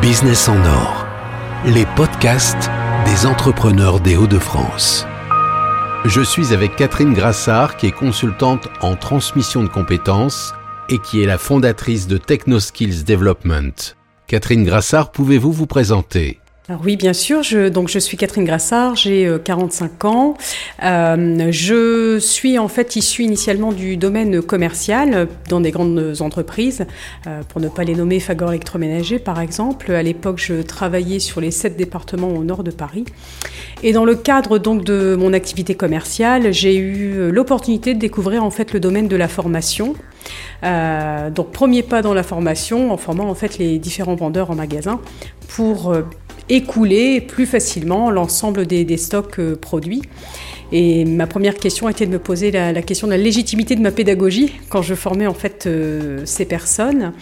Business en or, les podcasts des entrepreneurs des Hauts-de-France. Je suis avec Catherine Grassard, qui est consultante en transmission de compétences et qui est la fondatrice de TechnoSkills Development. Catherine Grassard, pouvez-vous vous présenter? Oui, bien sûr. Je, donc, je suis Catherine Grassard, j'ai 45 euh, ans. Euh, je suis en fait issue initialement du domaine commercial dans des grandes entreprises, euh, pour ne pas les nommer Fagor électroménager par exemple. À l'époque, je travaillais sur les sept départements au nord de Paris. Et dans le cadre donc de mon activité commerciale, j'ai eu l'opportunité de découvrir en fait le domaine de la formation. donc premier pas dans la formation en formant en fait les différents vendeurs en magasin pour écouler plus facilement l'ensemble des, stocks euh, produits. Et ma première question était de me poser la, question de la légitimité de ma pédagogie quand je formais en fait euh, ces personnes.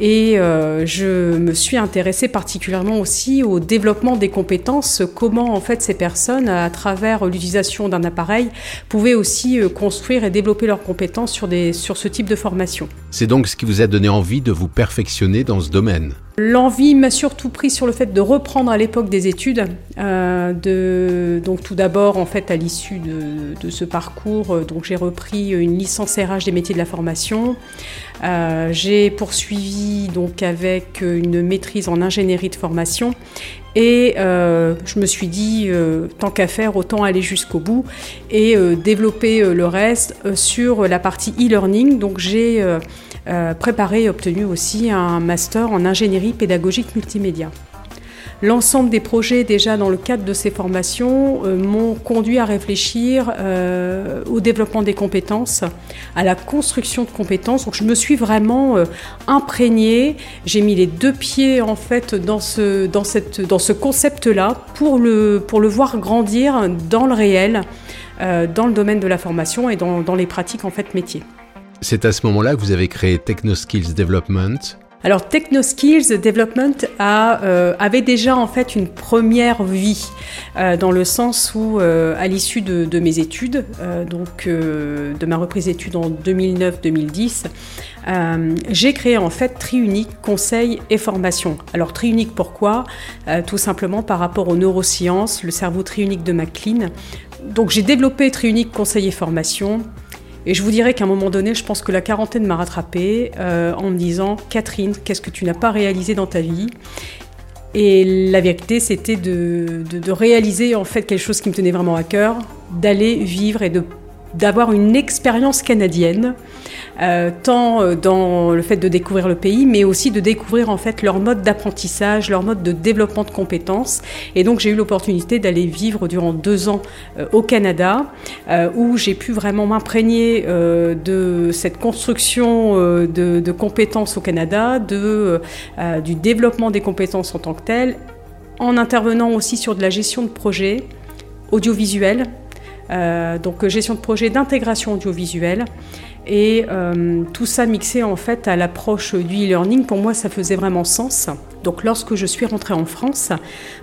Et euh, je me suis intéressée particulièrement aussi au développement des compétences, comment en fait ces personnes, à travers l'utilisation d'un appareil, pouvaient aussi construire et développer leurs compétences sur, des, sur ce type de formation. C'est donc ce qui vous a donné envie de vous perfectionner dans ce domaine L'envie m'a surtout pris sur le fait de reprendre à l'époque des études. Euh, donc tout d'abord, en fait, à l'issue de, ce parcours, euh, donc j'ai repris une licence RH des métiers de la formation. Euh, j'ai poursuivi donc avec une maîtrise en ingénierie de formation et je me suis dit, tant qu'à faire, autant aller jusqu'au bout et développer le reste sur la partie e-learning. Donc j'ai préparé et obtenu aussi un master en ingénierie pédagogique multimédia. L'ensemble des projets déjà dans le cadre de ces formations euh, m'ont conduit à réfléchir euh, au développement des compétences, à la construction de compétences. Donc je me suis vraiment imprégnée, j'ai mis les deux pieds en fait dans ce, dans cette, dans ce concept-là pour le, pour le voir grandir dans le réel, dans le domaine de la formation et dans, dans les pratiques en fait métiers. C'est à ce moment-là que vous avez créé TechnoSkills Development. Alors TechnoSkills Development a, euh, avait déjà en fait une première vie euh, dans le sens où euh, à l'issue de, mes études, donc de ma reprise d'études en 2009-2010, j'ai créé en fait Triunique Conseil et Formation. Alors Triunique pourquoi? Tout simplement par rapport aux neurosciences, le cerveau triunique de McLean. Donc j'ai développé Triunique Conseil et Formation et je vous dirais qu'à un moment donné, je pense que la quarantaine m'a rattrapée euh, en me disant Catherine, qu'est-ce que tu n'as pas réalisé dans ta vie? Et la vérité, c'était de, de, réaliser en fait quelque chose qui me tenait vraiment à cœur, d'aller vivre et de d'avoir une expérience canadienne, euh, tant euh, dans le fait de découvrir le pays, mais aussi de découvrir en fait leur mode d'apprentissage, leur mode de développement de compétences. Et donc j'ai eu l'opportunité d'aller vivre durant deux ans euh, au Canada, où j'ai pu vraiment m'imprégner de cette construction de, compétences au Canada, de, du développement des compétences en tant que telles, en intervenant aussi sur de la gestion de projets audiovisuels euh, donc gestion de projet d'intégration audiovisuelle. Et euh, tout ça mixé en fait à l'approche du e-learning, pour moi ça faisait vraiment sens. Donc lorsque je suis rentrée en France,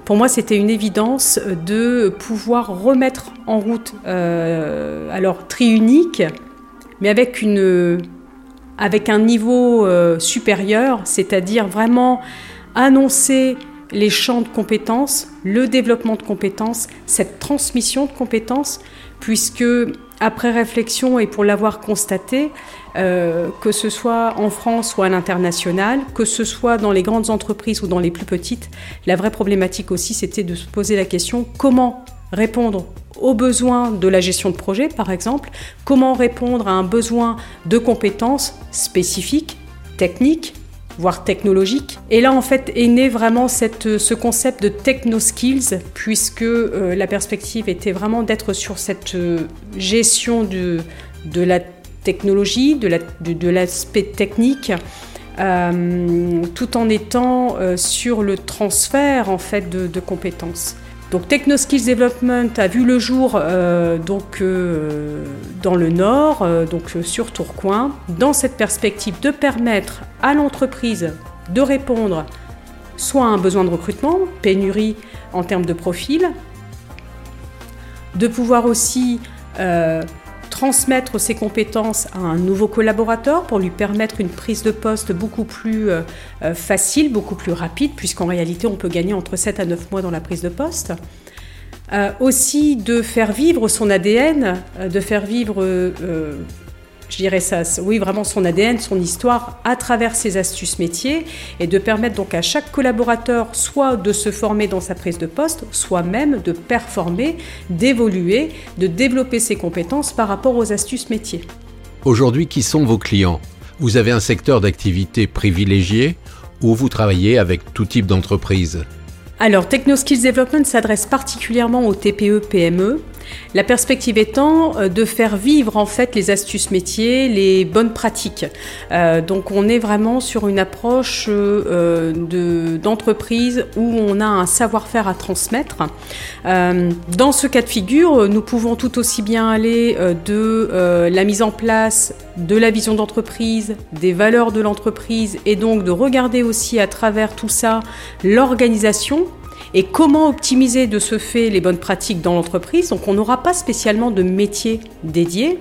pour moi c'était une évidence de pouvoir remettre en route, euh, alors triunique, mais avec, avec un niveau supérieur, c'est-à-dire vraiment annoncer les champs de compétences, le développement de compétences, cette transmission de compétences, puisque après réflexion et pour l'avoir constaté, euh, que ce soit en France ou à l'international, que ce soit dans les grandes entreprises ou dans les plus petites, la vraie problématique aussi, c'était de se poser la question comment répondre aux besoins de la gestion de projet, par exemple, comment répondre à un besoin de compétences spécifiques, techniques, voire technologique. Et là, en fait, est né vraiment cette, ce concept de techno-skills, puisque euh, la perspective était vraiment d'être sur cette euh, gestion de, de la technologie, de l'aspect de, technique, euh, tout en étant sur le transfert en fait de compétences. Donc TechnoSkills Development a vu le jour euh, donc, euh, dans le nord, euh, donc sur Tourcoing, dans cette perspective de permettre à l'entreprise de répondre soit à un besoin de recrutement, pénurie en termes de profil, de pouvoir aussi transmettre ses compétences à un nouveau collaborateur pour lui permettre une prise de poste beaucoup plus euh, euh, facile, beaucoup plus rapide, puisqu'en réalité on peut gagner entre 7 à 9 mois dans la prise de poste. Euh, aussi de faire vivre son ADN, de faire vivre je dirais ça, oui, vraiment son ADN, son histoire à travers ses astuces métiers et de permettre donc à chaque collaborateur soit de se former dans sa prise de poste, soit même de performer, d'évoluer, de développer ses compétences par rapport aux astuces métiers. Aujourd'hui, qui sont vos clients? Vous avez un secteur d'activité privilégié ou vous travaillez avec tout type d'entreprise? Alors, TechnoSkills Development s'adresse particulièrement aux TPE-PME la perspective étant euh, de faire vivre en fait les astuces métiers, les bonnes pratiques. Euh, donc on est vraiment sur une approche euh, d'entreprise où on a un savoir-faire à transmettre. dans ce cas de figure, nous pouvons tout aussi bien aller de la mise en place de la vision d'entreprise, des valeurs de l'entreprise et donc de regarder aussi à travers tout ça l'organisation et comment optimiser de ce fait les bonnes pratiques dans l'entreprise. Donc on n'aura pas spécialement de métier dédié.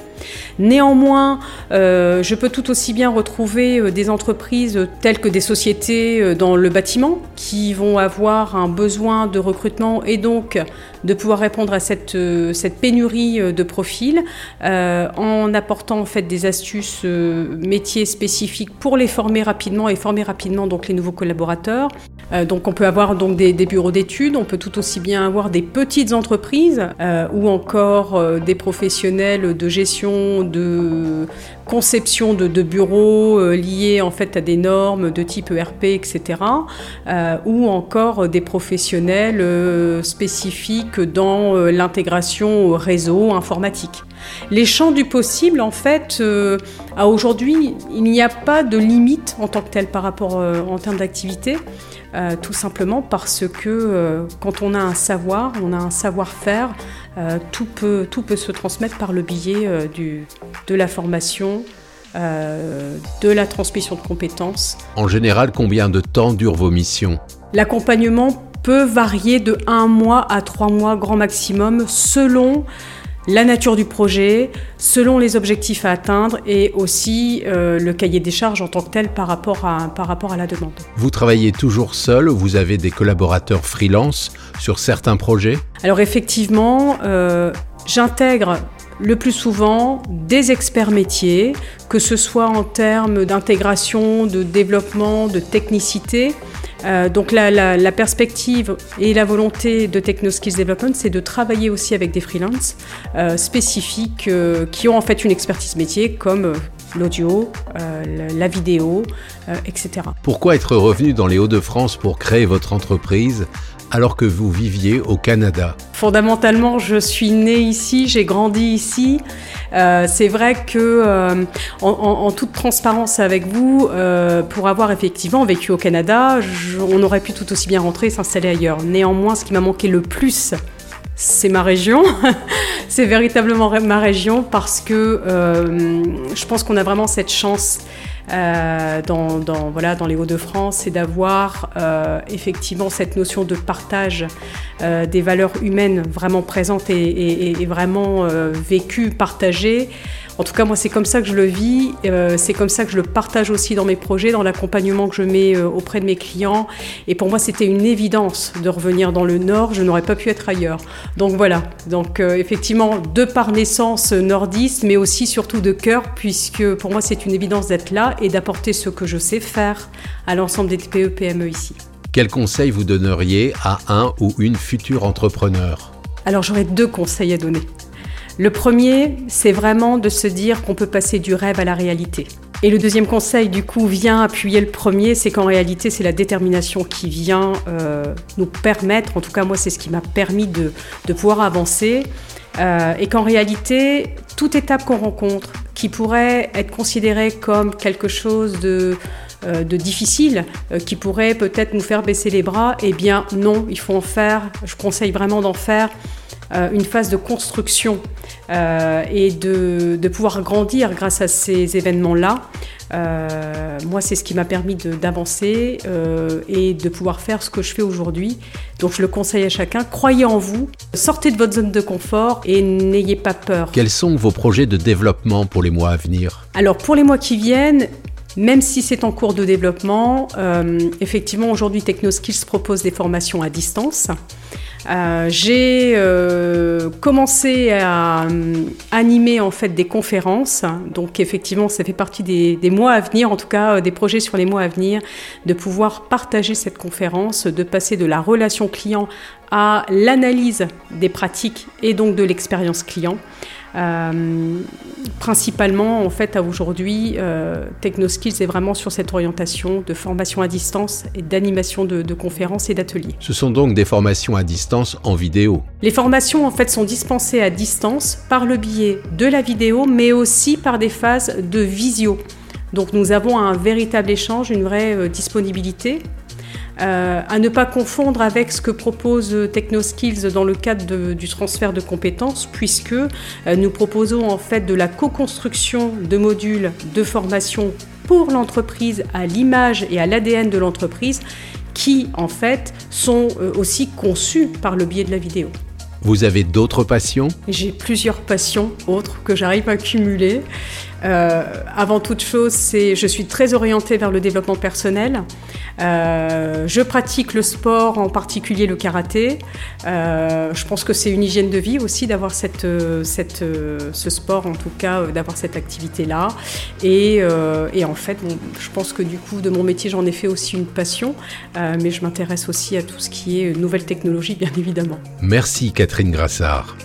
Néanmoins, euh, je peux tout aussi bien retrouver euh, des entreprises telles que des sociétés euh, dans le bâtiment qui vont avoir un besoin de recrutement et donc de pouvoir répondre à cette, cette pénurie de profils en apportant en fait des astuces métiers spécifiques pour les former rapidement et former rapidement donc les nouveaux collaborateurs. donc on peut avoir donc des, des bureaux on peut tout aussi bien avoir des petites entreprises ou encore des professionnels de gestion de conception de, bureaux euh, liés en fait à des normes de type ERP, etc. Euh, ou encore des professionnels euh, spécifiques dans l'intégration réseau informatique. Les champs du possible, en fait, à aujourd'hui, il n'y a pas de limite en tant que tel par rapport en termes d'activité. tout simplement parce que quand on a un savoir, on a un savoir-faire, euh, tout, peut, tout peut se transmettre par le biais euh, du, de la formation, euh, de la transmission de compétences. En général, combien de temps durent vos missions? L'accompagnement peut varier de un mois à trois mois grand maximum selon la nature du projet, selon les objectifs à atteindre et aussi euh, le cahier des charges en tant que tel par rapport à, par rapport à la demande. Vous travaillez toujours seul ou vous avez des collaborateurs freelance sur certains projets? Alors effectivement, euh, j'intègre le plus souvent des experts métiers, que ce soit en termes d'intégration, de développement, de technicité. Euh, donc la, perspective et la volonté de TechnoSkills Development, c'est de travailler aussi avec des freelances euh, spécifiques euh, qui ont en fait une expertise métier comme l'audio, la vidéo, etc. Pourquoi être revenu dans les Hauts-de-France pour créer votre entreprise alors que vous viviez au Canada? Fondamentalement, je suis née ici, j'ai grandi ici. Euh, c'est vrai que, euh, en, toute transparence avec vous, euh, pour avoir effectivement vécu au Canada, on aurait pu tout aussi bien rentrer et s'installer ailleurs. Néanmoins, ce qui m'a manqué le plus, c'est ma région. c'est véritablement ma région parce que je pense qu'on a vraiment cette chance euh, dans, voilà, dans les Hauts-de-France, c'est d'avoir euh, effectivement cette notion de partage euh, des valeurs humaines vraiment présentes et, et vraiment vécues, partagées. En tout cas, moi, c'est comme ça que je le vis. Euh, c'est comme ça que je le partage aussi dans mes projets, dans l'accompagnement que je mets euh, auprès de mes clients. Et pour moi, c'était une évidence de revenir dans le Nord. Je n'aurais pas pu être ailleurs. Donc voilà. Donc euh, effectivement, de par naissance nordiste, mais aussi surtout de cœur, puisque pour moi, c'est une évidence d'être là et d'apporter ce que je sais faire à l'ensemble des TPE-PME ici. Quel conseil vous donneriez à un ou une future entrepreneur? Alors j'aurais deux conseils à donner. Le premier, c'est vraiment de se dire qu'on peut passer du rêve à la réalité. Et le deuxième conseil, du coup, vient appuyer le premier, c'est qu'en réalité, c'est la détermination qui vient euh, nous permettre, en tout cas moi, c'est ce qui m'a permis de, pouvoir avancer, euh, et qu'en réalité, toute étape qu'on rencontre, qui pourrait être considérée comme quelque chose de, euh, de difficile, qui pourrait peut-être nous faire baisser les bras, eh bien non, il faut en faire, je conseille vraiment d'en faire une phase de construction et de, de, pouvoir grandir grâce à ces événements-là. Euh, moi, c'est ce qui m'a permis d'avancer euh, et de pouvoir faire ce que je fais aujourd'hui. Donc, je le conseille à chacun. Croyez en vous, sortez de votre zone de confort et n'ayez pas peur. Quels sont vos projets de développement pour les mois à venir? Alors, pour les mois qui viennent, même si c'est en cours de développement, euh, effectivement, aujourd'hui, TechnoSkills propose des formations à distance. Euh, j'ai euh, commencé à animer en fait des conférences, donc effectivement ça fait partie des, mois à venir, en tout cas des projets sur les mois à venir, de pouvoir partager cette conférence, de passer de la relation client à l'analyse des pratiques et donc de l'expérience client. Euh, principalement, en fait, à aujourd'hui, euh, TechnoSkills est vraiment sur cette orientation de formation à distance et d'animation de, de, conférences et d'ateliers. Ce sont donc des formations à distance en vidéo. Les formations, en fait, sont dispensées à distance par le biais de la vidéo, mais aussi par des phases de visio. Donc nous avons un véritable échange, une vraie euh, disponibilité euh, à ne pas confondre avec ce que propose TechnoSkills dans le cadre du transfert de compétences, puisque euh, nous proposons en fait de la co-construction de modules de formation pour l'entreprise à l'image et à l'ADN de l'entreprise qui en fait sont euh, aussi conçus par le biais de la vidéo. Vous avez d'autres passions? J'ai plusieurs passions autres que j'arrive à cumuler. Euh, avant toute chose, c'est, je suis très orientée vers le développement personnel. Euh, je pratique le sport, en particulier le karaté. Euh, je pense que c'est une hygiène de vie aussi d'avoir cette, cette, ce sport, en tout cas d'avoir cette activité-là. Et, et en fait, je pense que du coup, de mon métier, j'en ai fait aussi une passion, mais je m'intéresse aussi à tout ce qui est nouvelles technologies, bien évidemment. Merci Catherine Grassard.